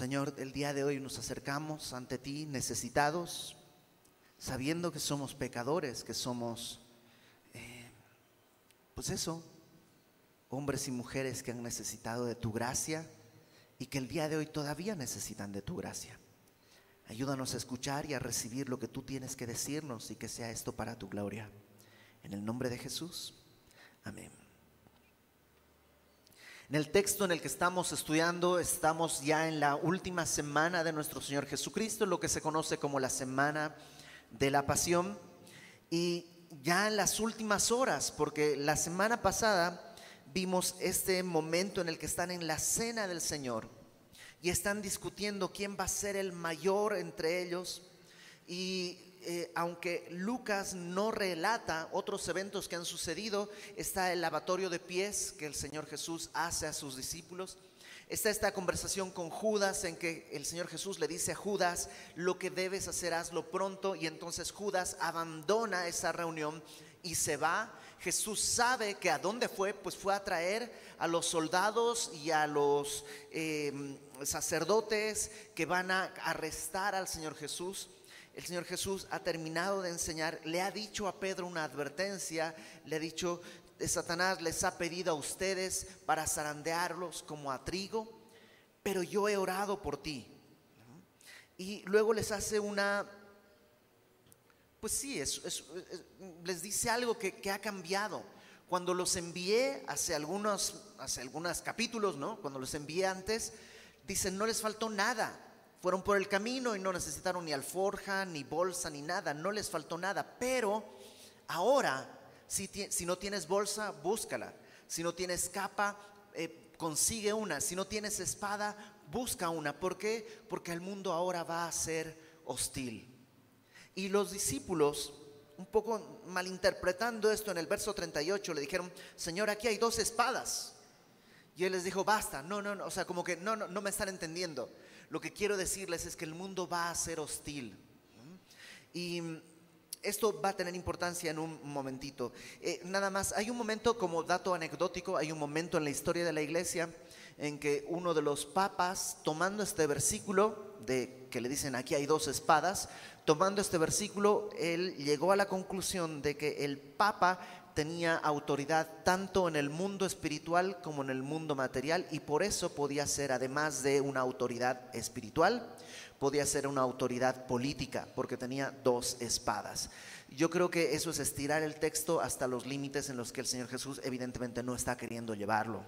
Señor, el día de hoy nos acercamos ante ti necesitados, sabiendo que somos pecadores, que somos, eh, pues eso, hombres y mujeres que han necesitado de tu gracia y que el día de hoy todavía necesitan de tu gracia. Ayúdanos a escuchar y a recibir lo que tú tienes que decirnos y que sea esto para tu gloria. En el nombre de Jesús. Amén. En el texto en el que estamos estudiando, estamos ya en la última semana de nuestro Señor Jesucristo, lo que se conoce como la semana de la pasión. Y ya en las últimas horas, porque la semana pasada vimos este momento en el que están en la cena del Señor y están discutiendo quién va a ser el mayor entre ellos. Y eh, aunque Lucas no relata otros eventos que han sucedido, está el lavatorio de pies que el Señor Jesús hace a sus discípulos. Está esta conversación con Judas en que el Señor Jesús le dice a Judas, lo que debes hacer, hazlo pronto. Y entonces Judas abandona esa reunión y se va. Jesús sabe que a dónde fue, pues fue a traer a los soldados y a los eh, sacerdotes que van a arrestar al Señor Jesús el Señor Jesús ha terminado de enseñar, le ha dicho a Pedro una advertencia, le ha dicho, Satanás les ha pedido a ustedes para zarandearlos como a trigo, pero yo he orado por ti. Y luego les hace una, pues sí, les dice algo que, ha cambiado. Cuando los envié hace algunos, hace algunos capítulos, ¿no? Cuando los envié antes, dicen, no les faltó nada fueron por el camino y no necesitaron ni alforja, ni bolsa, ni nada, no les faltó nada. Pero ahora, si, si no tienes bolsa, búscala. Si no tienes capa, eh, consigue una. Si no tienes espada, busca una. ¿Por qué? Porque el mundo ahora va a ser hostil. Y los discípulos, un poco malinterpretando esto en el verso 38, le dijeron, Señor, aquí hay dos espadas. Y él les dijo, basta, no, no, no, o sea, como que no, no, no me están entendiendo. Lo que quiero decirles es que el mundo va a ser hostil. Y esto va a tener importancia en un momentito. Eh, nada más, hay un momento como dato anecdótico, hay un momento en la historia de la iglesia en que uno de los papas, tomando este versículo, de que le dicen aquí hay dos espadas, tomando este versículo, él llegó a la conclusión de que el papa tenía autoridad tanto en el mundo espiritual como en el mundo material y por eso podía ser, además de una autoridad espiritual, podía ser una autoridad política, porque tenía dos espadas. Yo creo que eso es estirar el texto hasta los límites en los que el Señor Jesús evidentemente no está queriendo llevarlo.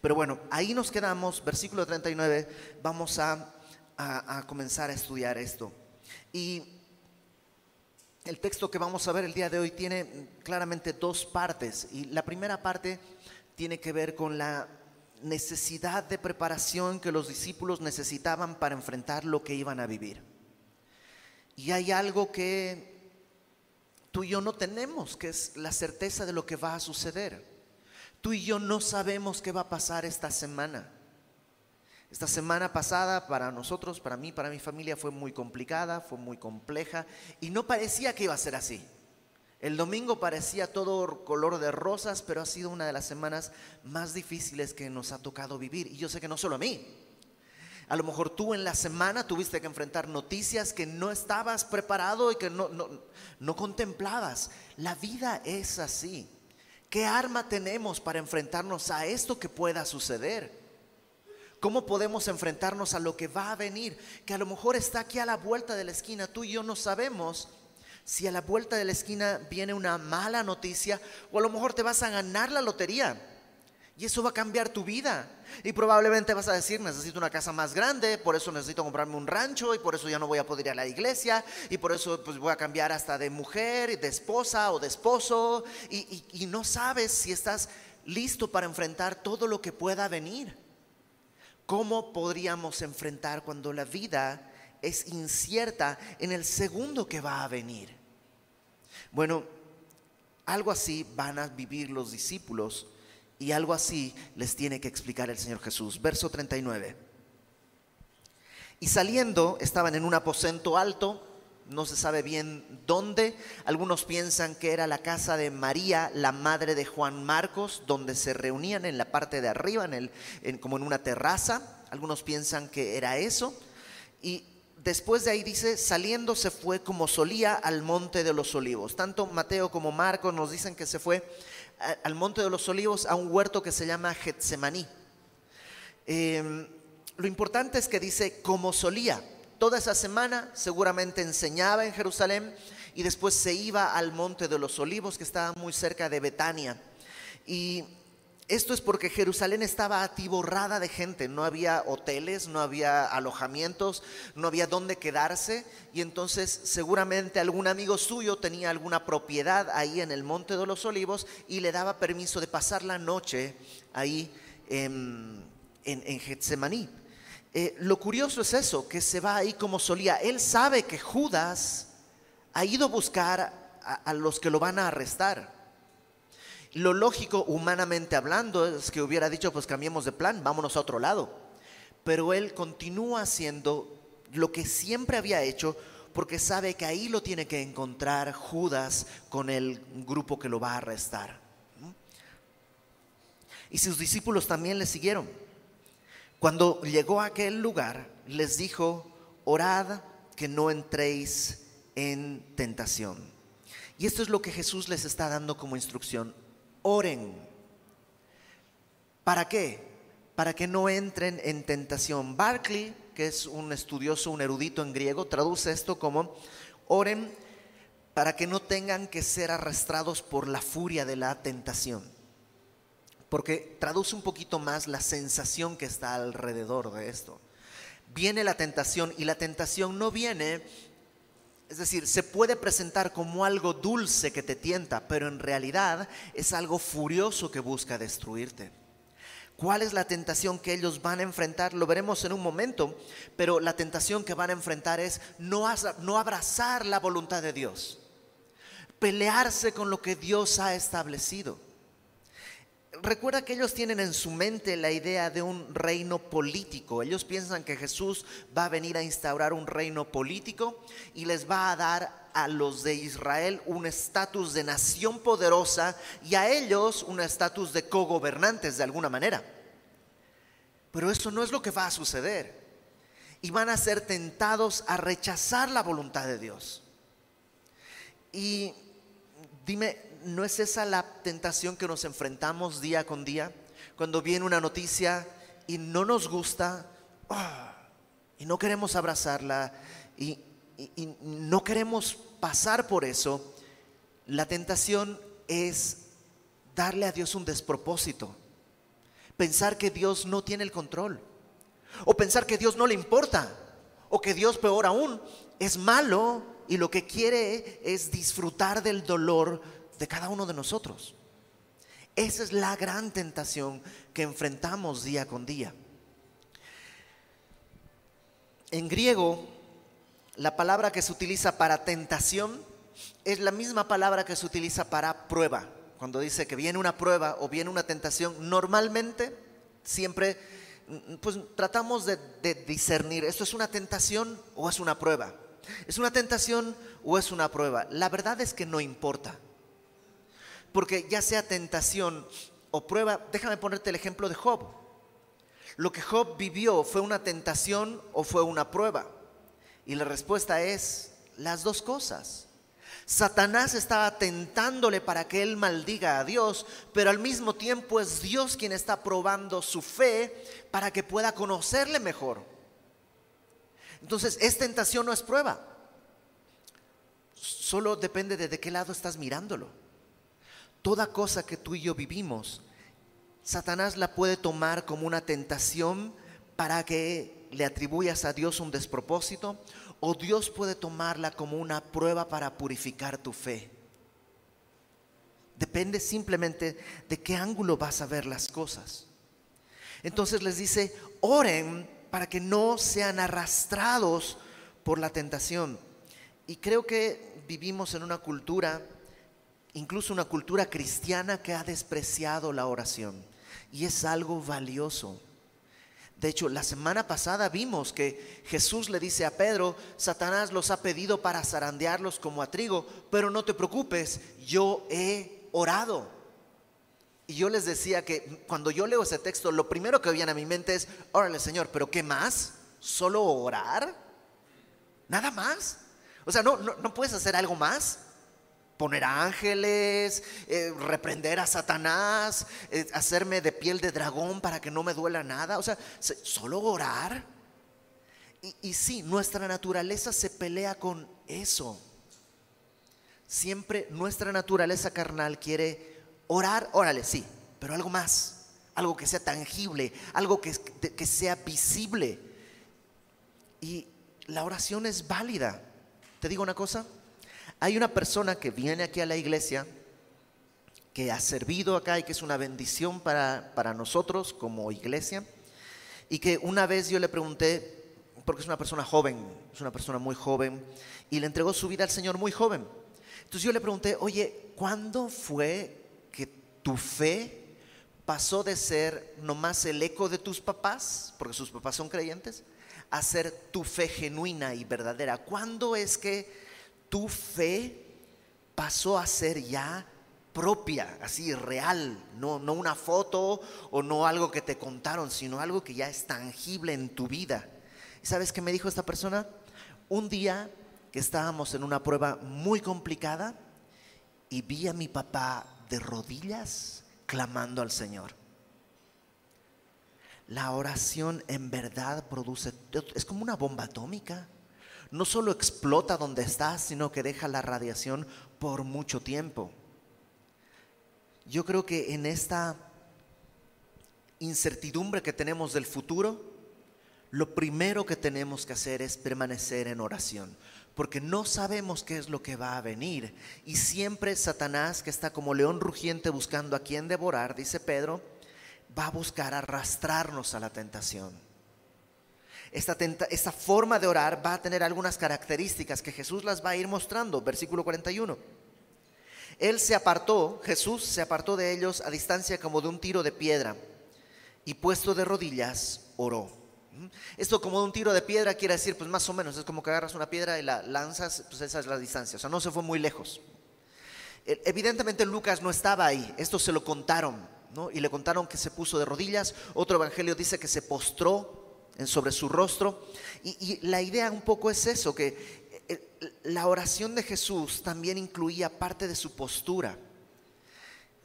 Pero bueno, ahí nos quedamos, versículo 39, vamos a, a, a comenzar a estudiar esto. Y el texto que vamos a ver el día de hoy tiene claramente dos partes y la primera parte tiene que ver con la necesidad de preparación que los discípulos necesitaban para enfrentar lo que iban a vivir. Y hay algo que tú y yo no tenemos, que es la certeza de lo que va a suceder. Tú y yo no sabemos qué va a pasar esta semana. Esta semana pasada para nosotros, para mí, para mi familia fue muy complicada, fue muy compleja y no parecía que iba a ser así. El domingo parecía todo color de rosas, pero ha sido una de las semanas más difíciles que nos ha tocado vivir. Y yo sé que no solo a mí. A lo mejor tú en la semana tuviste que enfrentar noticias que no estabas preparado y que no, no, contemplabas. La vida es así. ¿Qué arma tenemos para enfrentarnos a esto que pueda suceder? ¿Cómo podemos enfrentarnos a lo que va a venir? Que a lo mejor está aquí a la vuelta de la esquina. Tú y yo no sabemos si a la vuelta de la esquina viene una mala noticia o a lo mejor te vas a ganar la lotería. Y eso va a cambiar tu vida. Y probablemente vas a decir, necesito una casa más grande, por eso necesito comprarme un rancho y por eso ya no voy a poder ir a la iglesia y por eso pues voy a cambiar hasta de mujer, de esposa o de esposo. Y, y no sabes si estás listo para enfrentar todo lo que pueda venir. ¿Cómo podríamos enfrentar cuando la vida es incierta en el segundo que va a venir? Bueno, algo así van a vivir los discípulos y algo así les tiene que explicar el Señor Jesús. Verso 39. Y saliendo estaban en un aposento alto no se sabe bien dónde. Algunos piensan que era la casa de María, la madre de Juan Marcos, donde se reunían en la parte de arriba, en el, como en una terraza. Algunos piensan que era eso. Y después de ahí dice, saliendo se fue como solía al monte de los olivos. Tanto Mateo como Marcos nos dicen que se fue al monte de los olivos a un huerto que se llama Getsemaní. Em, lo importante es que dice como solía. Toda esa semana seguramente enseñaba en Jerusalén y después se iba al monte de los olivos que estaba muy cerca de Betania. Y esto es porque Jerusalén estaba atiborrada de gente, no había hoteles, no había alojamientos, no había dónde quedarse y entonces seguramente algún amigo suyo tenía alguna propiedad ahí en el Monte de los Olivos y le daba permiso de pasar la noche ahí en, en, Getsemaní. Eh, lo curioso es eso, que se va ahí como solía. Él sabe que Judas ha ido a buscar a los que lo van a arrestar. Lo lógico, humanamente hablando, es que hubiera dicho, pues cambiemos de plan, vámonos a otro lado. Pero él continúa haciendo lo que siempre había hecho porque sabe que ahí lo tiene que encontrar Judas con el grupo que lo va a arrestar. Y sus discípulos también le siguieron. Cuando llegó a aquel lugar, les dijo, orad que no entréis en tentación. Y esto es lo que Jesús les está dando como instrucción oren. ¿Para qué? Para que no entren en tentación. Barclay, que es un estudioso, un erudito en griego, traduce esto como oren para que no tengan que ser arrastrados por la furia de la tentación. Porque traduce un poquito más la sensación que está alrededor de esto. Viene la tentación y la tentación no viene es decir, se puede presentar como algo dulce que te tienta, pero en realidad es algo furioso que busca destruirte. ¿Cuál es la tentación que ellos van a enfrentar? Lo veremos en un momento, pero la tentación que van a enfrentar es no, no abrazar la voluntad de Dios, pelearse con lo que Dios ha establecido. Recuerda que ellos tienen en su mente la idea de un reino político. Ellos piensan que Jesús va a venir a instaurar un reino político y les va a dar a los de Israel un estatus de nación poderosa y a ellos un estatus de cogobernantes de alguna manera. Pero eso no es lo que va a suceder. Y van a ser tentados a rechazar la voluntad de Dios. Y dime, ¿no es esa la tentación que nos enfrentamos día con día? Cuando viene una noticia y no nos gusta ah, y no queremos abrazarla y, y no queremos pasar por eso, la tentación es darle a Dios un despropósito, pensar que Dios no tiene el control, o pensar que Dios no le importa, o que Dios, peor aún, es malo y lo que quiere es disfrutar del dolor de cada uno de nosotros. Esa es la gran tentación que enfrentamos día con día. En griego, la palabra que se utiliza para tentación es la misma palabra que se utiliza para prueba. Cuando dice que viene una prueba o viene una tentación, normalmente siempre pues tratamos de, de discernir, ¿esto es una tentación o es una prueba? ¿Es una tentación o es una prueba? La verdad es que no importa. Porque ya sea tentación o prueba, déjame ponerte el ejemplo de Job. Lo que Job vivió fue una tentación o fue una prueba. Y la respuesta es las dos cosas. Satanás estaba tentándole para que él maldiga a Dios, pero al mismo tiempo es Dios quien está probando su fe para que pueda conocerle mejor. Entonces, es tentación o es prueba. Solo depende de de qué lado estás mirándolo toda cosa que tú y yo vivimos, Satanás la puede tomar como una tentación para que le atribuyas a Dios un despropósito, o Dios puede tomarla como una prueba para purificar tu fe. Depende simplemente de qué ángulo vas a ver las cosas. Entonces les dice, oren para que no sean arrastrados por la tentación. Y creo que vivimos en una cultura incluso una cultura cristiana que ha despreciado la oración. Y es algo valioso. De hecho, la semana pasada vimos que Jesús le dice a Pedro, Satanás los ha pedido para zarandearlos como a trigo, pero no te preocupes, yo he orado. Y yo les decía que cuando yo leo ese texto, lo primero que viene a mi mente es, órale Señor, pero ¿qué más? ¿Solo orar? ¿Nada más? O sea, ¿no, no, puedes hacer algo más? Poner ángeles, eh, reprender a Satanás, eh, hacerme de piel de dragón para que no me duela nada. O sea, ¿solo orar? Y, y sí, nuestra naturaleza se pelea con eso. Siempre nuestra naturaleza carnal quiere orar, órale, sí, pero algo más, algo que sea tangible, algo que, que sea visible. Y la oración es válida. Te digo una cosa, hay una persona que viene aquí a la iglesia, que ha servido acá y que es una bendición para, para nosotros como iglesia, y que una vez yo le pregunté, porque es una persona joven, es una persona muy joven, y le entregó su vida al Señor muy joven. Entonces yo le pregunté, oye, ¿cuándo fue que tu fe pasó de ser nomás el eco de tus papás, porque sus papás son creyentes, a ser tu fe genuina y verdadera? ¿Cuándo es que tu fe pasó a ser ya propia, así real, no, no una foto o no algo que te contaron, sino algo que ya es tangible en tu vida? ¿Y sabes qué me dijo esta persona? Un día que estábamos en una prueba muy complicada y vi a mi papá de rodillas clamando al Señor. La oración en verdad produce, es como una bomba atómica. No solo explota donde estás, sino que deja la radiación por mucho tiempo. Yo creo que en esta incertidumbre que tenemos del futuro, lo primero que tenemos que hacer es permanecer en oración, porque no sabemos qué es lo que va a venir. Y siempre Satanás, que está como león rugiente buscando a quien devorar, dice Pedro, va a buscar arrastrarnos a la tentación. Esta, forma de orar va a tener algunas características que Jesús las va a ir mostrando. Versículo 41. Él se apartó, Jesús se apartó de ellos a distancia como de un tiro de piedra y puesto de rodillas oró. Esto como de un tiro de piedra quiere decir, pues más o menos, es como que agarras una piedra y la lanzas, pues esa es la distancia, o sea, no se fue muy lejos. E, evidentemente Lucas no estaba ahí, esto se lo contaron, ¿no? Y le contaron que se puso de rodillas, otro evangelio dice que se postró sobre su rostro, y, la idea un poco es eso, que eh, la oración de Jesús también incluía parte de su postura.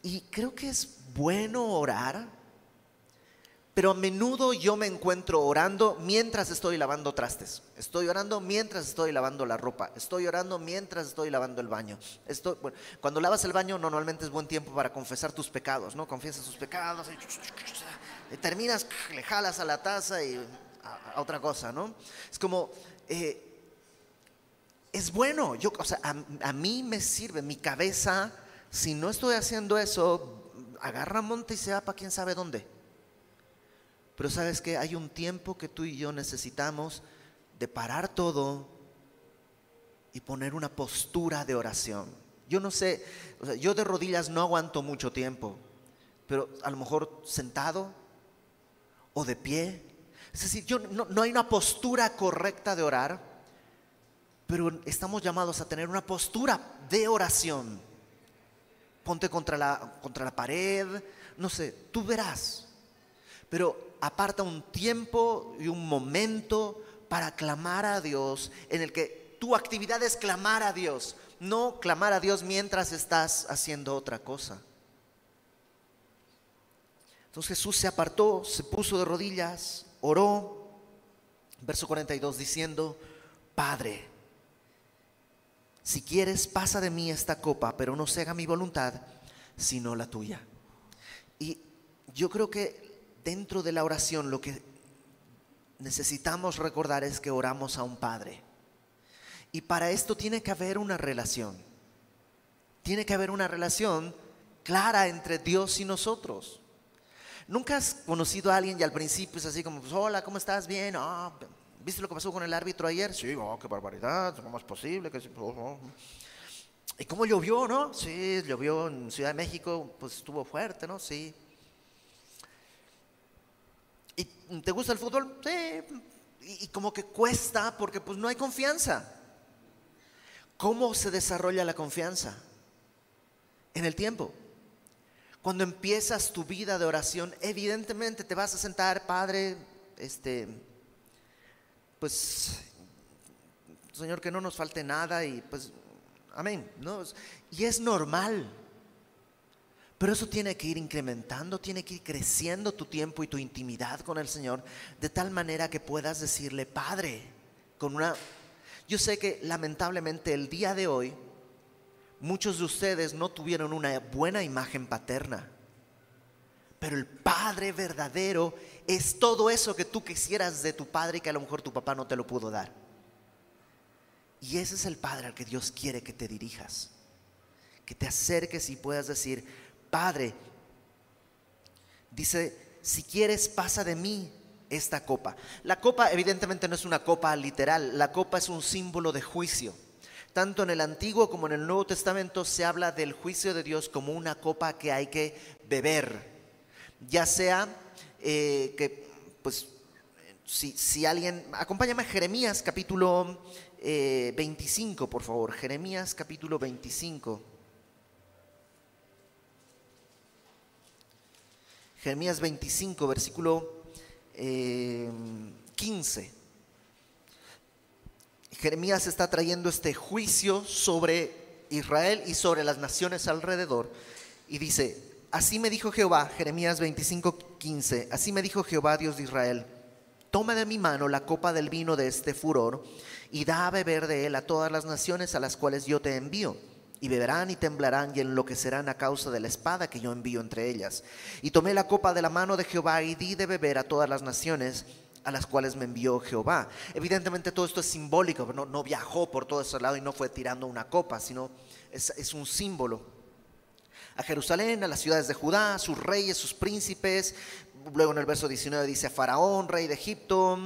Y creo que es bueno orar pero a menudo yo me encuentro orando mientras estoy lavando trastes. Estoy orando mientras estoy lavando la ropa. Estoy orando mientras estoy lavando el baño. cuando lavas el baño normalmente es buen tiempo para confesar tus pecados, ¿no? Confiesas tus pecados terminas, le jalas a la taza y a, otra cosa, ¿no? Es como, eh, es bueno, yo, o sea, a, a mí me sirve, mi cabeza, si no estoy haciendo eso, agarra monte y se va para quién sabe dónde. Pero sabes que hay un tiempo que tú y yo necesitamos de parar todo y poner una postura de oración. Yo no sé, yo de rodillas no aguanto mucho tiempo, pero a lo mejor sentado o de pie. Es decir, yo, no, no hay una postura correcta de orar, pero estamos llamados a tener una postura de oración. Ponte contra la, contra la pared, no sé, tú verás. Pero aparta un tiempo y un momento para clamar a Dios en el que tu actividad es clamar a Dios, no clamar a Dios mientras estás haciendo otra cosa. Entonces Jesús se apartó, se puso de rodillas, oró, verso 42 diciendo, Padre, si quieres pasa de mí esta copa, pero no se haga mi voluntad, sino la tuya. Y yo creo que dentro de la oración lo que necesitamos recordar es que oramos a un Padre. Y para esto tiene que haber una relación. Tiene que haber una relación clara entre Dios y nosotros. ¿Nunca has conocido a alguien y al principio es así como, pues, hola, ¿cómo estás? Bien. Ah, ¿Viste lo que pasó con el árbitro ayer? Sí, oh, qué barbaridad, ¿cómo es posible? Oh, oh". ¿Y cómo llovió, no? Sí, llovió en Ciudad de México, pues estuvo fuerte, ¿no? Sí. ¿Y te gusta el fútbol? Sí. Y, como que cuesta porque pues no hay confianza. ¿Cómo se desarrolla la confianza? En el tiempo. Cuando empiezas tu vida de oración, evidentemente te vas a sentar, Padre, este, pues, Señor, que no nos falte nada y pues, amén, ¿no? Y es normal. Pero eso tiene que ir incrementando, tiene que ir creciendo tu tiempo y tu intimidad con el Señor, de tal manera que puedas decirle, Padre, con una... Yo sé que lamentablemente el día de hoy, muchos de ustedes no tuvieron una buena imagen paterna, pero el Padre verdadero es todo eso que tú quisieras de tu Padre y que a lo mejor tu papá no te lo pudo dar. Y ese es el Padre al que Dios quiere que te dirijas, que te acerques y puedas decir, Padre, dice, si quieres pasa de mí esta copa. La copa evidentemente no es una copa literal, la copa es un símbolo de juicio. Tanto en el Antiguo como en el Nuevo Testamento se habla del juicio de Dios como una copa que hay que beber. Ya sea eh, que, pues, si, alguien, acompáñame a Jeremías capítulo 25, eh, por favor, Jeremías capítulo 25. Jeremías 25, versículo 15. Jeremías está trayendo este juicio sobre Israel y sobre las naciones alrededor. Y dice, así me dijo Jehová, Jeremías 25, 15, así me dijo Jehová, Dios de Israel, toma de mi mano la copa del vino de este furor y da a beber de él a todas las naciones a las cuales yo te envío y beberán y temblarán y enloquecerán a causa de la espada que yo envío entre ellas. Y tomé la copa de la mano de Jehová y di de beber a todas las naciones a las cuales me envió Jehová. Evidentemente todo esto es simbólico, no, no viajó por todo ese lado y no fue tirando una copa, sino es, es un símbolo. A Jerusalén, a las ciudades de Judá, sus reyes, sus príncipes, Luego en el verso 19 dice Faraón, rey de Egipto.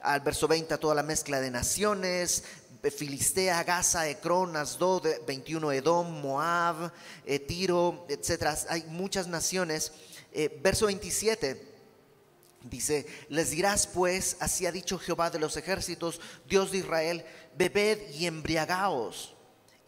Al verso 20 a toda la mezcla de naciones. Filistea, Gaza, Ecrón, Asdod, 21 Edom, Moab, eh, Tiro, etc. Hay muchas naciones. Eh, verso 27 dice, les dirás pues, así ha dicho Jehová de los ejércitos, Dios de Israel, bebed y embriagaos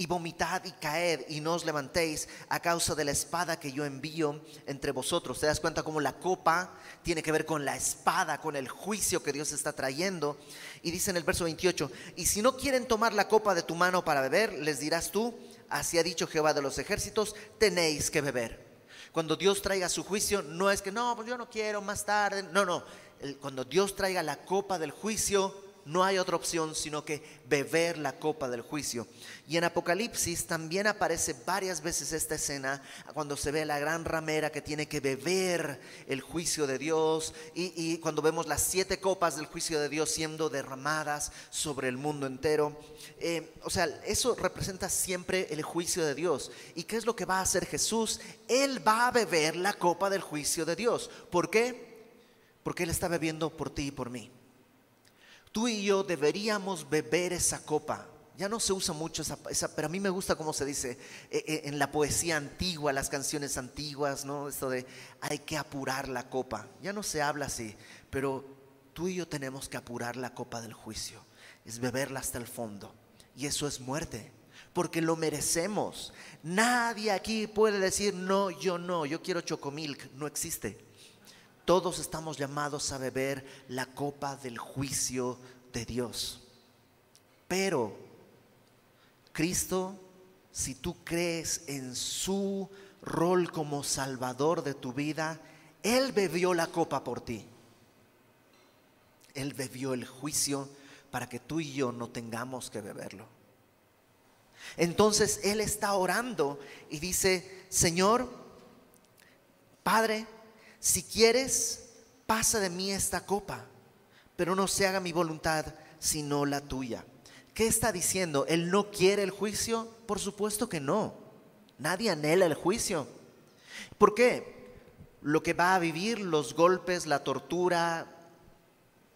y vomitad y caed y no os levantéis a causa de la espada que yo envío entre vosotros. ¿Te das cuenta cómo la copa tiene que ver con la espada, con el juicio que Dios está trayendo? Y dice en el verso 28, y si no quieren tomar la copa de tu mano para beber, les dirás tú, así ha dicho Jehová de los ejércitos, tenéis que beber. Cuando Dios traiga su juicio, no es que no, pues yo no quiero más tarde. No, no. Cuando Dios traiga la copa del juicio, no hay otra opción sino que beber la copa del juicio. Y en Apocalipsis también aparece varias veces esta escena cuando se ve la gran ramera que tiene que beber el juicio de Dios y, cuando vemos las siete copas del juicio de Dios siendo derramadas sobre el mundo entero. Eh, o sea, eso representa siempre el juicio de Dios. ¿Y qué es lo que va a hacer Jesús? Él va a beber la copa del juicio de Dios. ¿Por qué? Porque Él está bebiendo por ti y por mí. Tú y yo deberíamos beber esa copa. Ya no se usa mucho esa, pero a mí me gusta cómo se dice eh, eh, en la poesía antigua, las canciones antiguas, ¿no? Esto de hay que apurar la copa. Ya no se habla así, pero tú y yo tenemos que apurar la copa del juicio. Es beberla hasta el fondo. Y eso es muerte, porque lo merecemos. Nadie aquí puede decir, no, yo no, yo quiero chocomilk. No existe. Todos estamos llamados a beber la copa del juicio de Dios. Pero Cristo, si tú crees en su rol como salvador de tu vida, Él bebió la copa por ti. Él bebió el juicio para que tú y yo no tengamos que beberlo. Entonces Él está orando y dice, Señor, Padre, si quieres, pasa de mí esta copa, pero no se haga mi voluntad sino la tuya. ¿Qué está diciendo? ¿Él no quiere el juicio? Por supuesto que no. Nadie anhela el juicio. ¿Por qué? Lo que va a vivir, los golpes, la tortura,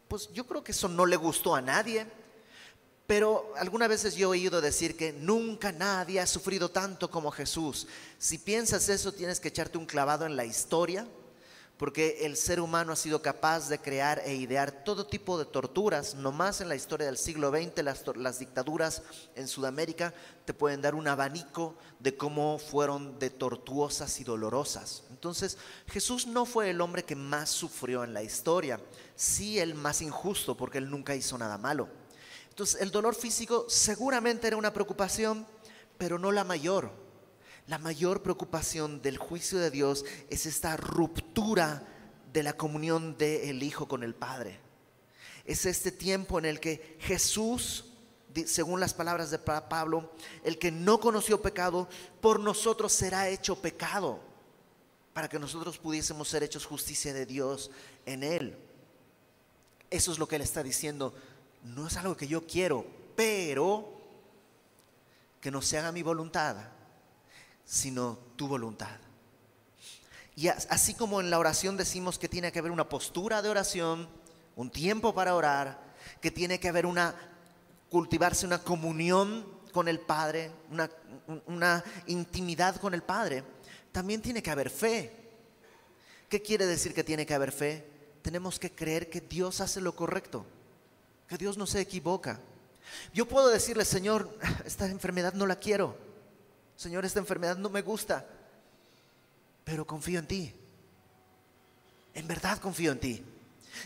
pues yo creo que eso no le gustó a nadie. Pero algunas veces yo he oído decir que nunca nadie ha sufrido tanto como Jesús. Si piensas eso, tienes que echarte un clavado en la historia porque el ser humano ha sido capaz de crear e idear todo tipo de torturas. No más en la historia del siglo XX, las, las, dictaduras en Sudamérica te pueden dar un abanico de cómo fueron de tortuosas y dolorosas. Entonces, Jesús no fue el hombre que más sufrió en la historia, sí el más injusto, porque él nunca hizo nada malo. Entonces, el dolor físico seguramente era una preocupación, pero no la mayor. La mayor preocupación del juicio de Dios es esta ruptura de la comunión del Hijo con el Padre. Es este tiempo en el que Jesús, según las palabras de Pablo, el que no conoció pecado, por nosotros será hecho pecado, para que nosotros pudiésemos ser hechos justicia de Dios en Él. Eso es lo que Él está diciendo. No es algo que yo quiero, pero que no se haga mi voluntad, sino tu voluntad. Y así como en la oración decimos que tiene que haber una postura de oración, un tiempo para orar, que tiene que haber una, cultivarse una comunión con el Padre, una, una intimidad con el Padre, también tiene que haber fe. ¿Qué quiere decir que tiene que haber fe? Tenemos que creer que Dios hace lo correcto, que Dios no se equivoca. Yo puedo decirle, Señor, esta enfermedad no la quiero. Señor, esta enfermedad no me gusta, pero confío en ti. En verdad confío en ti.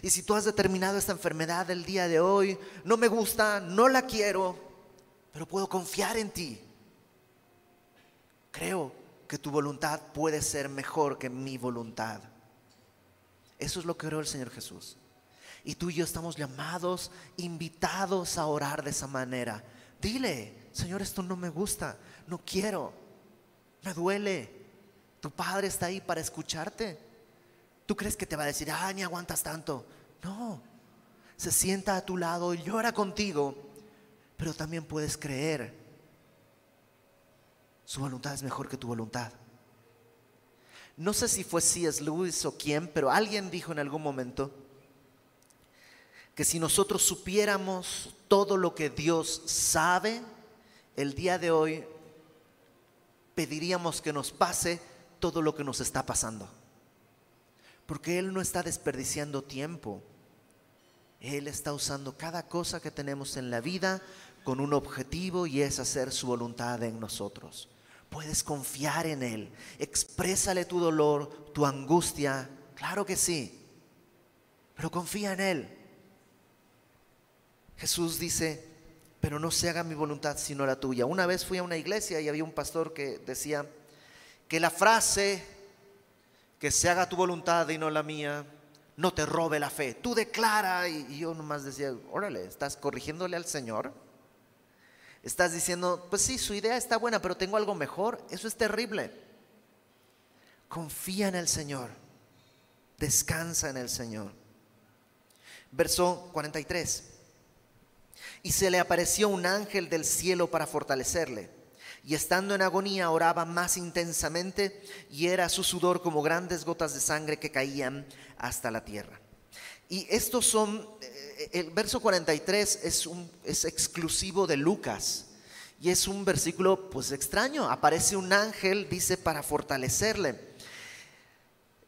Y si tú has determinado esta enfermedad el día de hoy, no me gusta, no la quiero, pero puedo confiar en ti. Creo que tu voluntad puede ser mejor que mi voluntad. Eso es lo que oró el Señor Jesús. Y tú y yo estamos llamados, invitados a orar de esa manera. Dile, Señor, esto no me gusta, no quiero, me duele. Tu padre está ahí para escucharte. ¿Tú crees que te va a decir, ah, ni aguantas tanto? No, se sienta a tu lado y llora contigo, pero también puedes creer. Su voluntad es mejor que tu voluntad. No sé si fue C.S. Lewis o quién, pero alguien dijo en algún momento que si nosotros supiéramos todo lo que Dios sabe, el día de hoy pediríamos que nos pase todo lo que nos está pasando. Porque Él no está desperdiciando tiempo. Él está usando cada cosa que tenemos en la vida con un objetivo y es hacer su voluntad en nosotros. Puedes confiar en Él. Exprésale tu dolor, tu angustia. Claro que sí. Pero confía en Él. Jesús dice, pero no se haga mi voluntad sino la tuya. Una vez fui a una iglesia y había un pastor que decía que la frase que se haga tu voluntad y no la mía no te robe la fe. Tú declara y, yo nomás decía, órale, estás corrigiéndole al Señor. Estás diciendo, pues sí, su idea está buena, pero tengo algo mejor. Eso es terrible. Confía en el Señor. Descansa en el Señor. Verso 43 y se le apareció un ángel del cielo para fortalecerle. Y estando en agonía oraba más intensamente y era su sudor como grandes gotas de sangre que caían hasta la tierra. Y estos son, eh, el verso 43 es, un, es exclusivo de Lucas. Y es un versículo pues extraño. Aparece un ángel, dice, para fortalecerle.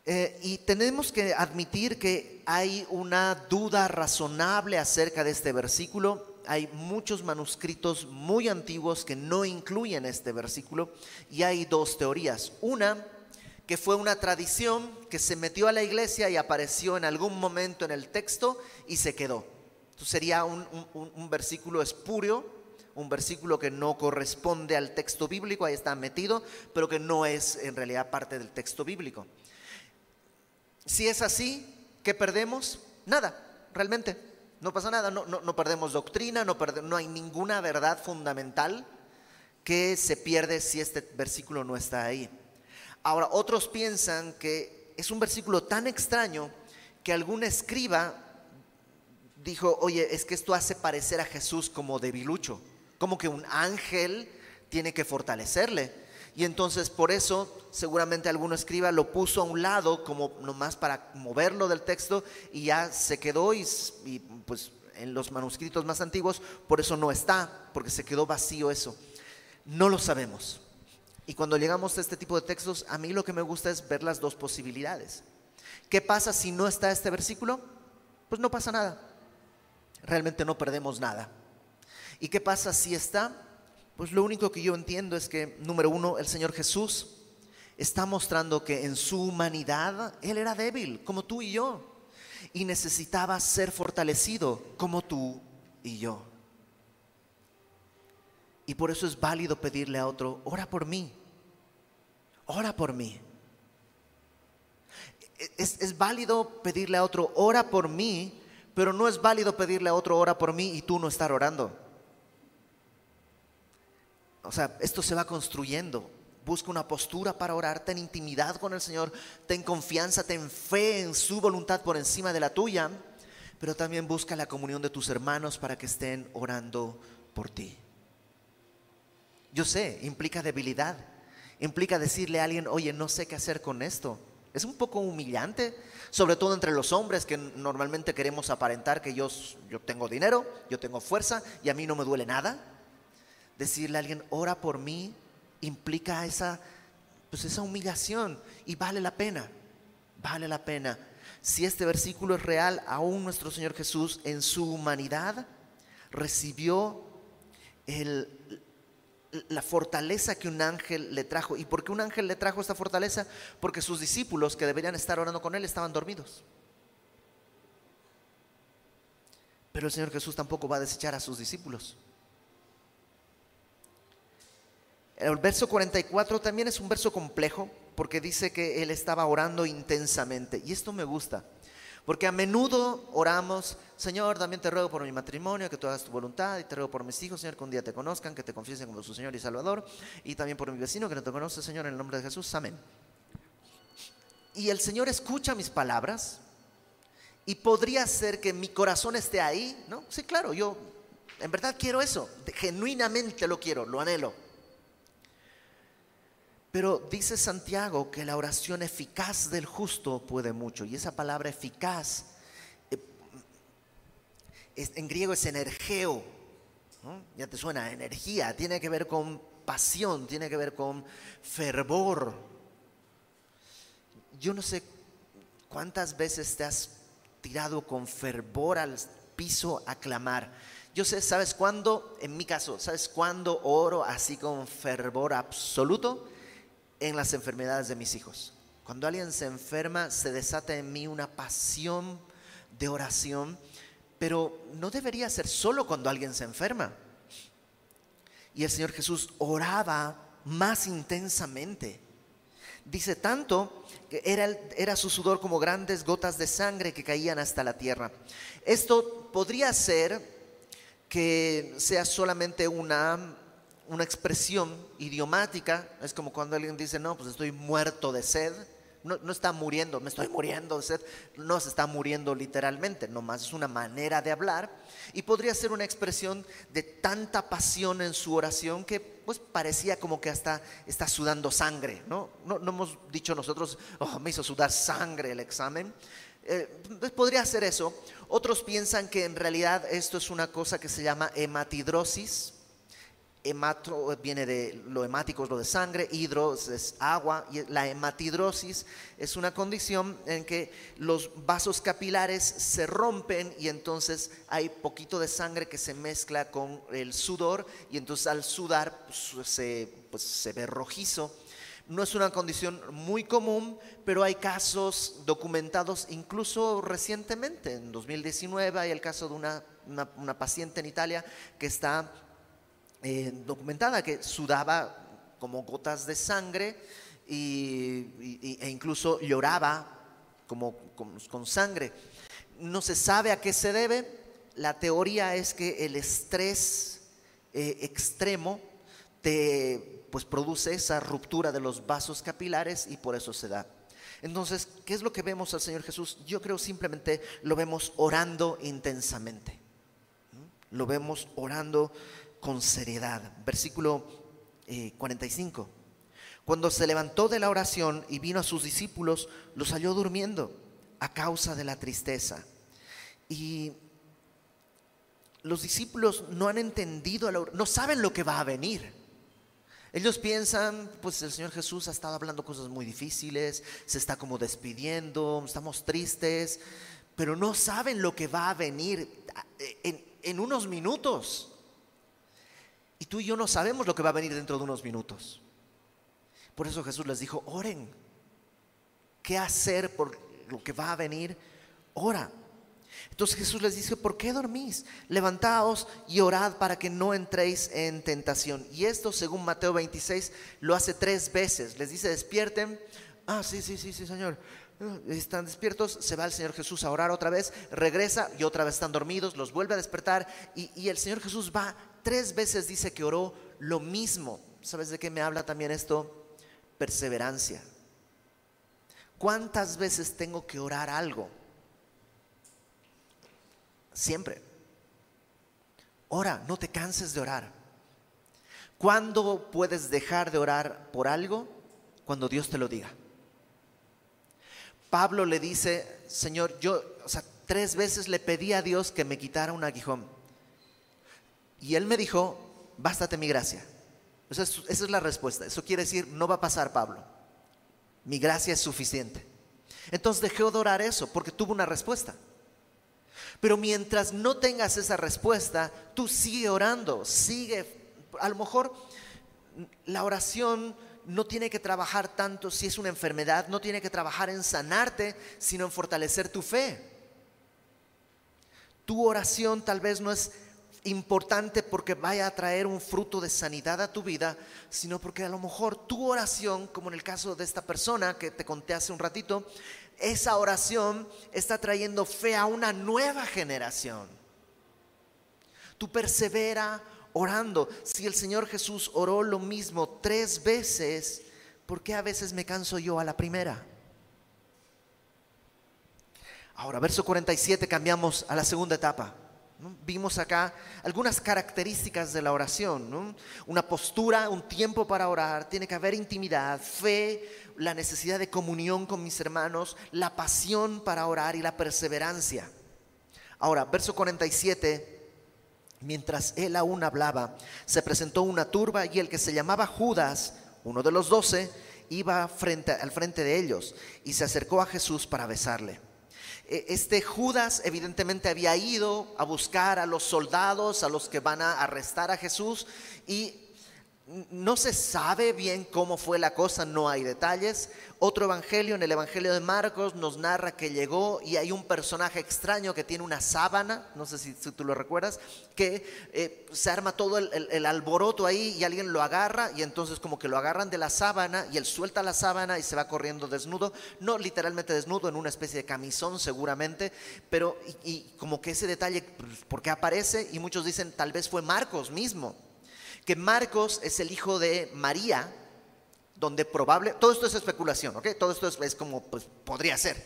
Eh, y tenemos que admitir que hay una duda razonable acerca de este versículo hay muchos manuscritos muy antiguos que no incluyen este versículo y hay dos teorías. Una, que fue una tradición que se metió a la iglesia y apareció en algún momento en el texto y se quedó. Entonces sería un, versículo espurio, un versículo que no corresponde al texto bíblico, ahí está metido, pero que no es en realidad parte del texto bíblico. Si es así, ¿qué perdemos? Nada, realmente. No pasa nada, no, no, perdemos doctrina, no, no hay ninguna verdad fundamental que se pierde si este versículo no está ahí. Ahora, otros piensan que es un versículo tan extraño que algún escriba dijo, oye, es que esto hace parecer a Jesús como debilucho, como que un ángel tiene que fortalecerle. Y entonces por eso seguramente alguno escriba lo puso a un lado como nomás para moverlo del texto y ya se quedó y, pues en los manuscritos más antiguos por eso no está, porque se quedó vacío eso. No lo sabemos. Y cuando llegamos a este tipo de textos, a mí lo que me gusta es ver las dos posibilidades. ¿Qué pasa si no está este versículo? Pues no pasa nada. Realmente no perdemos nada. ¿Y qué pasa si está? Pues lo único que yo entiendo es que, número uno, el Señor Jesús está mostrando que en su humanidad Él era débil, como tú y yo, y necesitaba ser fortalecido, como tú y yo. Y por eso es válido pedirle a otro, ora por mí, ora por mí. Es, es, válido pedirle a otro, ora por mí, pero no es válido pedirle a otro, ora por mí y tú no estar orando. O sea, esto se va construyendo. Busca una postura para orar, ten intimidad con el Señor, ten confianza, ten fe en su voluntad por encima de la tuya, pero también busca la comunión de tus hermanos para que estén orando por ti. Yo sé, implica debilidad, implica decirle a alguien, oye, no sé qué hacer con esto. Es un poco humillante, sobre todo entre los hombres que normalmente queremos aparentar que yo, yo tengo dinero, yo tengo fuerza y a mí no me duele nada. Decirle a alguien, ora por mí, implica esa, pues esa humillación y vale la pena, vale la pena. Si este versículo es real, aún nuestro Señor Jesús en su humanidad recibió el, la fortaleza que un ángel le trajo. ¿Y por qué un ángel le trajo esta fortaleza? Porque sus discípulos que deberían estar orando con él estaban dormidos. Pero el Señor Jesús tampoco va a desechar a sus discípulos. El verso 44 también es un verso complejo porque dice que él estaba orando intensamente. Y esto me gusta. Porque a menudo oramos, Señor, también te ruego por mi matrimonio, que tú hagas tu voluntad, y te ruego por mis hijos, Señor, que un día te conozcan, que te confiesen como su Señor y Salvador, y también por mi vecino que no te conoce, Señor, en el nombre de Jesús. Amén. Y el Señor escucha mis palabras, y podría ser que mi corazón esté ahí, ¿no? Sí, claro, yo en verdad quiero eso, genuinamente lo quiero, lo anhelo. Pero dice Santiago que la oración eficaz del justo puede mucho. Y esa palabra eficaz eh, en griego es energeo. Ya te suena, energía. Tiene que ver con pasión, tiene que ver con fervor. Yo no sé cuántas veces te has tirado con fervor al piso a clamar. Yo sé, ¿sabes cuándo? En mi caso, ¿sabes cuándo oro así con fervor absoluto? En las enfermedades de mis hijos. Cuando alguien se enferma, se desata en mí una pasión de oración, pero no debería ser solo cuando alguien se enferma. Y el Señor Jesús oraba más intensamente. Dice tanto que era, era su sudor como grandes gotas de sangre que caían hasta la tierra. Esto podría ser que sea solamente una una expresión idiomática, es como cuando alguien dice, no, pues estoy muerto de sed, no, no, está muriendo, me estoy muriendo de sed, no se está muriendo literalmente, nomás es una manera de hablar y podría ser una expresión de tanta pasión en su oración que pues parecía como que hasta está sudando sangre, ¿no? No, hemos dicho nosotros, oh, me hizo sudar sangre el examen. Eh, pues podría ser eso. Otros piensan que en realidad esto es una cosa que se llama hematidrosis, Hemato viene de lo hemático, es lo de sangre, hidros es agua, y la hematidrosis es una condición en que los vasos capilares se rompen y entonces hay poquito de sangre que se mezcla con el sudor y entonces al sudar pues, se, pues, se ve rojizo. No es una condición muy común, pero hay casos documentados incluso recientemente. En 2019 hay el caso de una, una paciente en Italia que está eh, documentada que sudaba como gotas de sangre y, e incluso lloraba como, con, sangre. No se sabe a qué se debe. La teoría es que el estrés eh, extremo te, pues, produce esa ruptura de los vasos capilares y por eso se da. Entonces, ¿qué es lo que vemos al Señor Jesús? Yo creo simplemente lo vemos orando intensamente. Lo vemos orando con seriedad. Versículo 45. Eh, Cuando se levantó de la oración y vino a sus discípulos, los halló durmiendo a causa de la tristeza. Y los discípulos no han entendido, no saben lo que va a venir. Ellos piensan, pues el Señor Jesús ha estado hablando cosas muy difíciles, se está como despidiendo, estamos tristes, pero no saben lo que va a venir en, en unos minutos. Y tú y yo no sabemos lo que va a venir dentro de unos minutos. Por eso Jesús les dijo, oren. ¿Qué hacer por lo que va a venir? Ora. Entonces Jesús les dice, ¿por qué dormís? Levantaos y orad para que no entréis en tentación. Y esto, según Mateo 26, lo hace tres veces. Les dice, despierten. Ah, sí, sí, sí, sí, Señor. Ah, están despiertos, se va el Señor Jesús a orar otra vez, regresa y otra vez están dormidos, los vuelve a despertar y, y el Señor Jesús va tres veces, dice que oró lo mismo. ¿Sabes de qué me habla también esto? Perseverancia. ¿Cuántas veces tengo que orar algo? Siempre. Ora, no te canses de orar. ¿Cuándo puedes dejar de orar por algo? Cuando Dios te lo diga. Pablo le dice, Señor, yo, o sea, tres veces le pedí a Dios que me quitara un aguijón. Y él me dijo, bástate mi gracia. esa es la respuesta. Eso quiere decir, no va a pasar, Pablo. Mi gracia es suficiente. Entonces dejó de orar eso porque tuvo una respuesta. Pero mientras no tengas esa respuesta, tú sigue orando, sigue. A lo mejor la oración no tiene que trabajar tanto si es una enfermedad, no tiene que trabajar en sanarte, sino en fortalecer tu fe. Tu oración tal vez no es importante porque vaya a traer un fruto de sanidad a tu vida, sino porque a lo mejor tu oración, como en el caso de esta persona que te conté hace un ratito, esa oración está trayendo fe a una nueva generación. Tú persevera orando. Si el Señor Jesús oró lo mismo tres veces, ¿por qué a veces me canso yo a la primera? Ahora, verso 47, cambiamos a la segunda etapa. Vimos acá algunas características de la oración, una postura, un tiempo para orar, tiene que haber intimidad, fe, la necesidad de comunión con mis hermanos, la pasión para orar y la perseverancia. Ahora, verso 47, mientras él aún hablaba, se presentó una turba y el que se llamaba Judas, uno de los doce, iba frente, al frente de ellos y se acercó a Jesús para besarle. E, este Judas evidentemente había ido a buscar a los soldados, a los que van a arrestar a Jesús y no se sabe bien cómo fue la cosa, no hay detalles. Otro evangelio, en el evangelio de Marcos, nos narra que llegó y hay un personaje extraño que tiene una sábana, no sé si, tú lo recuerdas, que eh, se arma todo el, alboroto ahí y alguien lo agarra y entonces como que lo agarran de la sábana y él suelta la sábana y se va corriendo desnudo, no literalmente desnudo, en una especie de camisón seguramente, pero y, y como que ese detalle, pues, ¿por qué aparece? Y muchos dicen, tal vez fue Marcos mismo que Marcos es el hijo de María, donde probable, todo esto es especulación, ¿ok? Todo esto es, como pues, podría ser.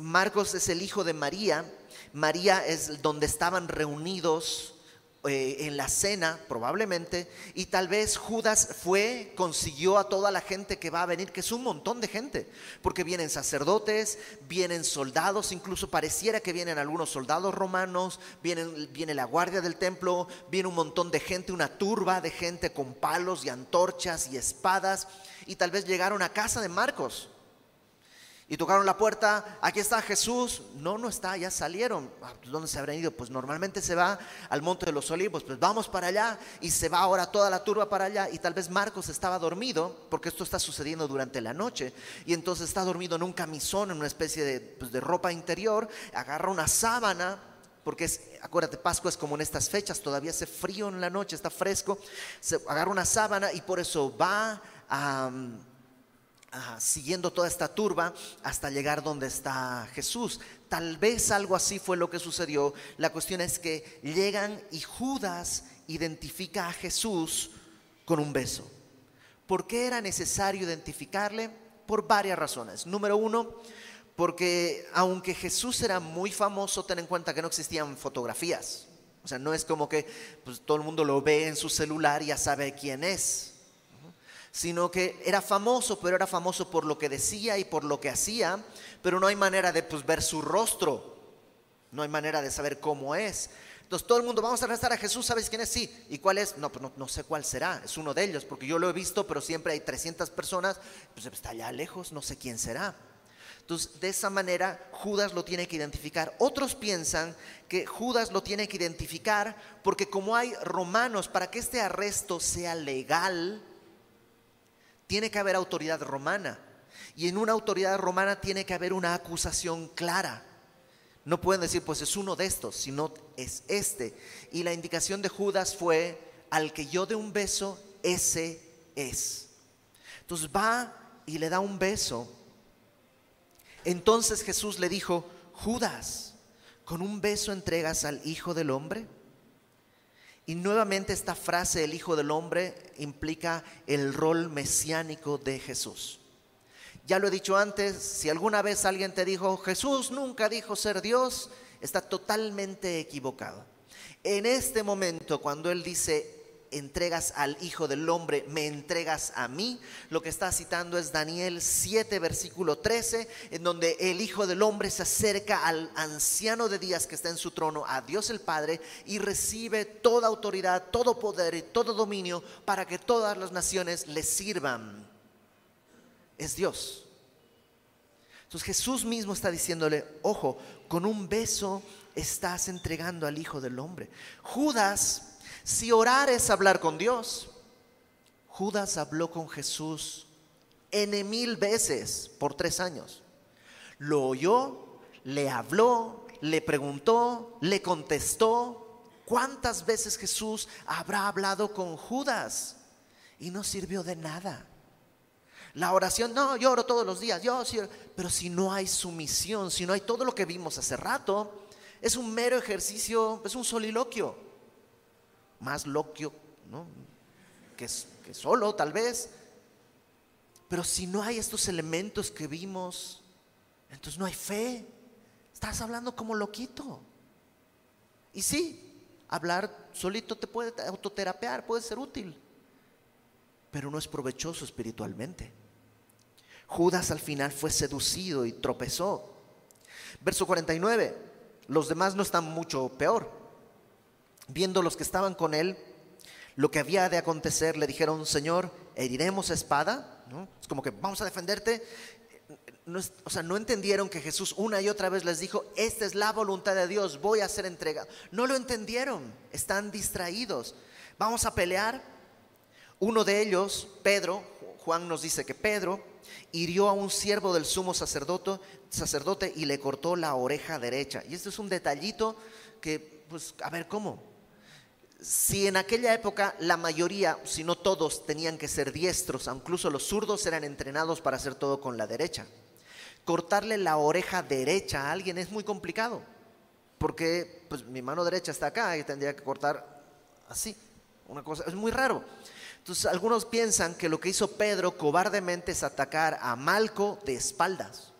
Marcos es el hijo de María, María es donde estaban reunidos eh, en la cena, probablemente, y tal vez Judas fue, consiguió a toda la gente que va a venir, que es un montón de gente, porque vienen sacerdotes, vienen soldados, incluso pareciera que vienen algunos soldados romanos, vienen, viene la guardia del templo, viene un montón de gente, una turba de gente con palos y antorchas y espadas, y tal vez llegaron a casa de Marcos y tocaron la puerta, aquí está Jesús. No, no está, ya salieron. Ah, pues, ¿Dónde se habrán ido? Pues normalmente se va al Monte de los Olivos, pues vamos para allá y se va ahora toda la turba para allá y tal vez Marcos estaba dormido, porque esto está sucediendo durante la noche, y entonces está dormido en un camisón, en una especie de, pues, de ropa interior, agarra una sábana, porque es, acuérdate, Pascua es como en estas fechas, todavía hace frío en la noche, está fresco, se agarra una sábana y por eso va a siguiendo toda esta turba hasta llegar donde está Jesús. Tal vez algo así fue lo que sucedió. La cuestión es que llegan y Judas identifica a Jesús con un beso. ¿Por qué era necesario identificarle? Por varias razones. Número uno, porque aunque Jesús era muy famoso, ten en cuenta que no existían fotografías. O sea, no es como que pues, todo el mundo lo ve en su celular y ya sabe quién es sino que era famoso, pero era famoso por lo que decía y por lo que hacía, pero no hay manera de pues, ver su rostro. No hay manera de saber cómo es. Entonces todo el mundo, vamos a arrestar a Jesús, ¿sabes quién es? Sí. ¿Y cuál es? No, pues no, no, sé cuál será. Es uno de ellos, porque yo lo he visto, pero siempre hay 300 personas, pues está allá lejos, no sé quién será. Entonces, de esa manera, Judas lo tiene que identificar. Otros piensan que Judas lo tiene que identificar porque como hay romanos, para que este arresto sea legal, tiene que haber autoridad romana. Y en una autoridad romana tiene que haber una acusación clara. No pueden decir, pues es uno de estos, sino es este. Y la indicación de Judas fue, al que yo dé un beso, ese es. Entonces va y le da un beso. Entonces Jesús le dijo, Judas, ¿con un beso entregas al Hijo del Hombre? Y nuevamente esta frase, el Hijo del Hombre, implica el rol mesiánico de Jesús. Ya lo he dicho antes, si alguna vez alguien te dijo, Jesús nunca dijo ser Dios, está totalmente equivocado. En este momento, cuando Él dice, entregas al Hijo del Hombre, me entregas a mí, lo que está citando es Daniel 7, versículo 13, en donde el Hijo del Hombre se acerca al anciano de días que está en su trono, a Dios el Padre, y recibe toda autoridad, todo poder y todo dominio para que todas las naciones le sirvan es Dios. Entonces Jesús mismo está diciéndole, ojo, con un beso estás entregando al Hijo del Hombre. Judas, si orar es hablar con Dios, Judas habló con Jesús N mil veces por tres años. Lo oyó, le habló, le preguntó, le contestó. ¿Cuántas veces Jesús habrá hablado con Judas? Y no sirvió de nada. La oración, no, yo oro todos los días, yo pero si no hay sumisión, si no hay todo lo que vimos hace rato, es un mero ejercicio, es un soliloquio, más loquio, ¿no? que, que solo tal vez, pero si no hay estos elementos que vimos, entonces no hay fe, estás hablando como loquito. Y sí, hablar solito te puede autoterapear, puede ser útil, pero no es provechoso espiritualmente. Judas al final fue seducido y tropezó. Verso 49, los demás no están mucho peor. Viendo los que estaban con él, lo que había de acontecer, le dijeron, Señor, ¿heriremos espada? Es como que vamos a defenderte. o sea, no entendieron que Jesús una y otra vez les dijo, esta es la voluntad de Dios, voy a hacer entrega. No lo entendieron, están distraídos. Vamos a pelear. Uno de ellos, Pedro, Juan nos dice que Pedro hirió a un siervo del sumo sacerdote, sacerdote y le cortó la oreja derecha. Y este es un detallito que, pues, a ver, ¿cómo? Si en aquella época la mayoría, si no todos, tenían que ser diestros, incluso los zurdos eran entrenados para hacer todo con la derecha. Cortarle la oreja derecha a alguien es muy complicado, porque pues mi mano derecha está acá y tendría que cortar así, una cosa, es muy raro. Entonces algunos piensan que lo que hizo Pedro cobardemente es atacar a Malco de espaldas.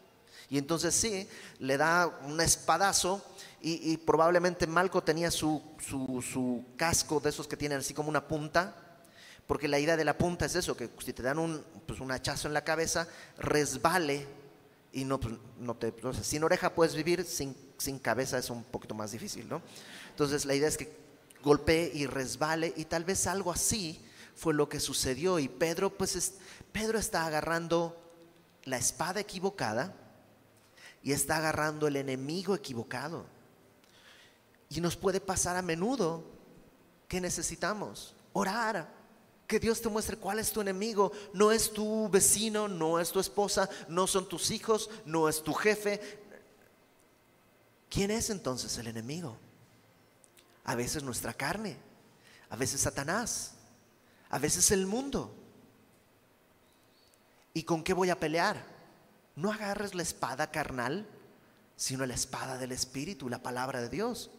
Y entonces sí, le da un espadazo y, probablemente Malco tenía su, su, casco de esos que tienen así como una punta, porque la idea de la punta es eso, que si te dan un, pues un hachazo en la cabeza, resbale y no, pues, no te, sin oreja puedes vivir, sin, sin cabeza es un poquito más difícil, ¿no? Entonces la idea es que golpee y resbale y tal vez algo así fue lo que sucedió. Y Pedro, pues Pedro está agarrando la espada equivocada y está agarrando el enemigo equivocado. Y nos puede pasar a menudo que necesitamos orar. Que Dios te muestre cuál es tu enemigo. No es tu vecino, no es tu esposa, no son tus hijos, no es tu jefe. ¿Quién es entonces el enemigo? A veces nuestra carne, a veces Satanás, a veces el mundo. ¿Y con qué voy a pelear? No agarres la espada carnal, sino la espada del Espíritu, la palabra de Dios.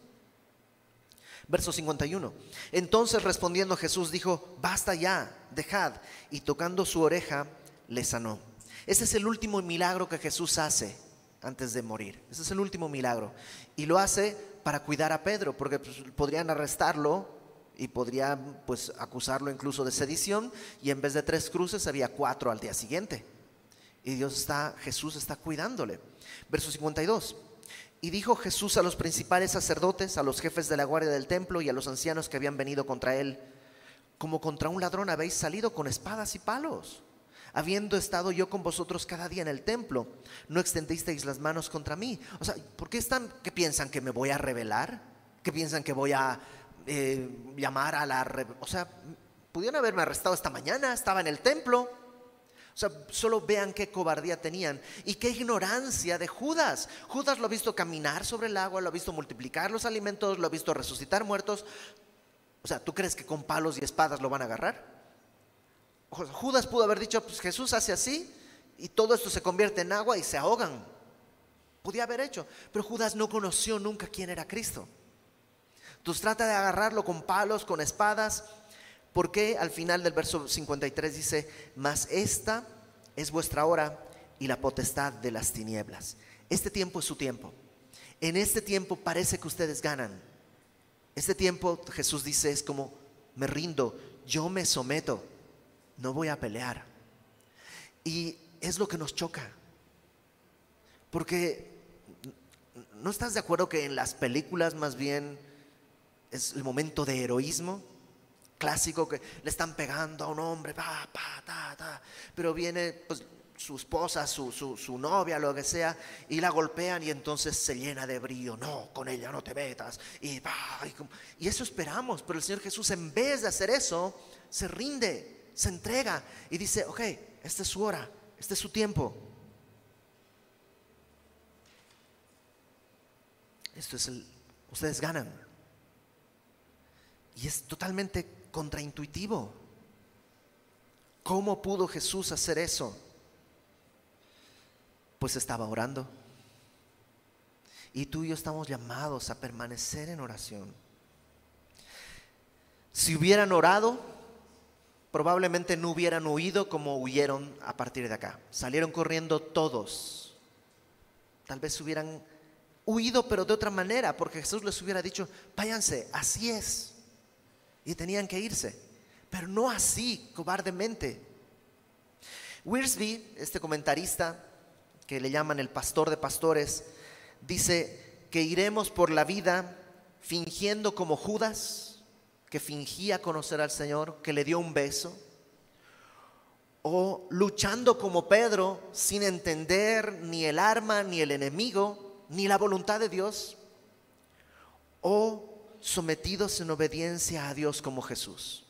Verso 51. Entonces respondiendo Jesús dijo, basta ya, dejad. Y tocando su oreja, le sanó. Ese es el último milagro que Jesús hace antes de morir. Ese es el último milagro. Y lo hace para cuidar a Pedro, porque pues, podrían arrestarlo y podría pues acusarlo incluso de sedición y en vez de tres cruces había cuatro al día siguiente. Y Dios está, Jesús está cuidándole. Verso 52. Y dijo Jesús a los principales sacerdotes, a los jefes de la guardia del templo y a los ancianos que habían venido contra él, como contra un ladrón habéis salido con espadas y palos. Habiendo estado yo con vosotros cada día en el templo, no extendisteis las manos contra mí. O sea, ¿por qué están, qué piensan que me voy a rebelar? ¿Qué piensan que voy a eh, llamar a la... O sea, pudieron haberme arrestado esta mañana, estaba en el templo. O sea, solo vean qué cobardía tenían y qué ignorancia de Judas. Judas lo ha visto caminar sobre el agua, lo ha visto multiplicar los alimentos, lo ha visto resucitar muertos. O sea, ¿tú crees que con palos y espadas lo van a agarrar? Judas pudo haber dicho, pues Jesús hace así y todo esto se convierte en agua y se ahogan. Podía haber hecho, pero Judas no conoció nunca quién era Cristo. Entonces trata de agarrarlo con palos, con espadas porque al final del verso 53 dice, mas esta es vuestra hora y la potestad de las tinieblas. Este tiempo es su tiempo. En este tiempo parece que ustedes ganan. Este tiempo, Jesús dice, es como, me rindo, yo me someto, no voy a pelear. Y es lo que nos choca. Porque, ¿no estás de acuerdo que en las películas más bien es el momento de heroísmo? Clásico que le están pegando a un hombre, pa, pa, ta, ta. pero viene pues, su esposa, su, su, novia, lo que sea, y la golpean y entonces se llena de brío. No, con ella no te metas. Y, y, eso esperamos, pero el Señor Jesús en vez de hacer eso, se rinde, se entrega y dice, ok, esta es su hora, este es su tiempo. Esto es el, ustedes ganan. Y es totalmente contraintuitivo. ¿Cómo pudo Jesús hacer eso? Pues estaba orando. Y tú y yo estamos llamados a permanecer en oración. Si hubieran orado, probablemente no hubieran huido como huyeron a partir de acá. Salieron corriendo todos. Tal vez hubieran huido, pero de otra manera, porque Jesús les hubiera dicho, váyanse, así es y tenían que irse, pero no así, cobardemente. Wiersbe, este comentarista que le llaman el pastor de pastores, dice que iremos por la vida fingiendo como Judas, que fingía conocer al Señor, que le dio un beso, o luchando como Pedro sin entender ni el arma, ni el enemigo, ni la voluntad de Dios, o sometidos en obediencia a Dios como Jesús.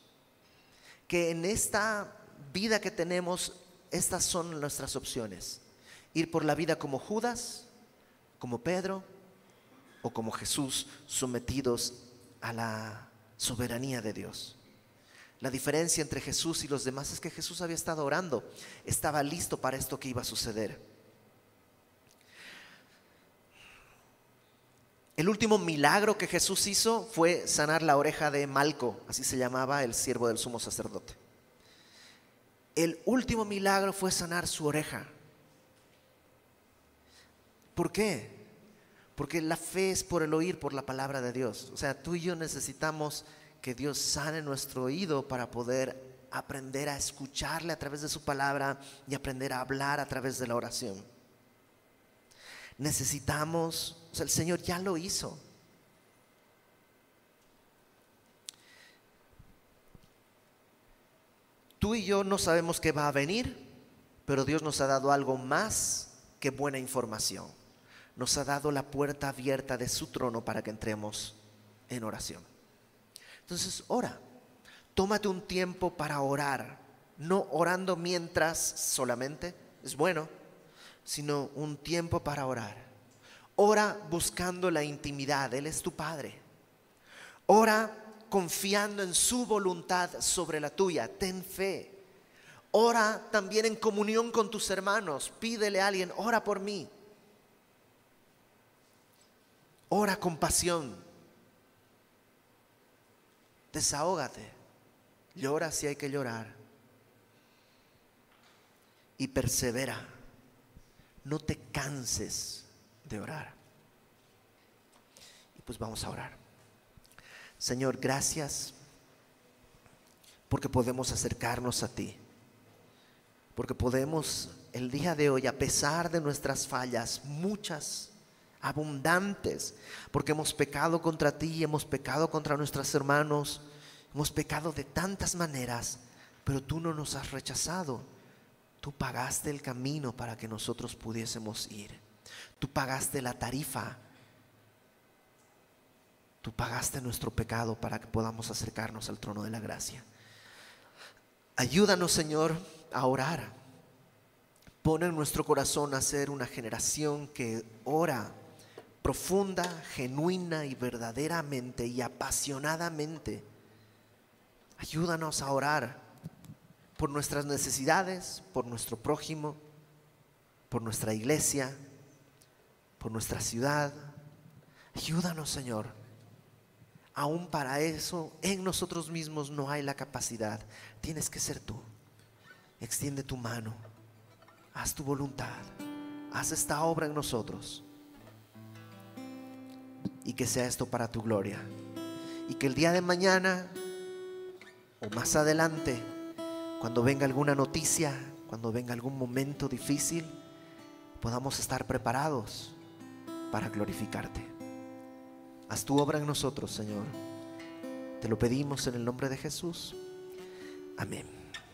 Que en esta vida que tenemos, estas son nuestras opciones. Ir por la vida como Judas, como Pedro o como Jesús, sometidos a la soberanía de Dios. La diferencia entre Jesús y los demás es que Jesús había estado orando, estaba listo para esto que iba a suceder. El último milagro que Jesús hizo fue sanar la oreja de Malco, así se llamaba el siervo del sumo sacerdote. El último milagro fue sanar su oreja. ¿Por qué? Porque la fe es por el oír, por la palabra de Dios. O sea, tú y yo necesitamos que Dios sane nuestro oído para poder aprender a escucharle a través de su palabra y aprender a hablar a través de la oración. Necesitamos, o sea, el Señor ya lo hizo. Tú y yo no sabemos qué va a venir, pero Dios nos ha dado algo más que buena información. Nos ha dado la puerta abierta de su trono para que entremos en oración. Entonces, ora. Tómate un tiempo para orar, no orando mientras solamente, es bueno, sino un tiempo para orar. Ora buscando la intimidad, Él es tu Padre. Ora confiando en su voluntad sobre la tuya, ten fe. Ora también en comunión con tus hermanos, pídele a alguien, ora por mí. Ora con pasión. Desahógate. Llora si hay que llorar. Y persevera no te canses de orar. Y pues vamos a orar. Señor, gracias porque podemos acercarnos a ti. Porque podemos el día de hoy, a pesar de nuestras fallas, muchas, abundantes, porque hemos pecado contra ti, hemos pecado contra nuestros hermanos, hemos pecado de tantas maneras, pero tú no nos has rechazado. Tú pagaste el camino para que nosotros pudiésemos ir. Tú pagaste la tarifa. Tú pagaste nuestro pecado para que podamos acercarnos al trono de la gracia. Ayúdanos, Señor, a orar. Pone en nuestro corazón a ser una generación que ora profunda, genuina y verdaderamente y apasionadamente. Ayúdanos a orar por nuestras necesidades, por nuestro prójimo, por nuestra iglesia, por nuestra ciudad. Ayúdanos, Señor. Aún para eso en nosotros mismos no hay la capacidad. Tienes que ser tú. Extiende tu mano. Haz tu voluntad. Haz esta obra en nosotros y que sea esto para tu gloria. Y que el día de mañana o más adelante, cuando venga alguna noticia, cuando venga algún momento difícil, podamos estar preparados para glorificarte. Haz tu obra en nosotros, Señor. Te lo pedimos en el nombre de Jesús. Amén.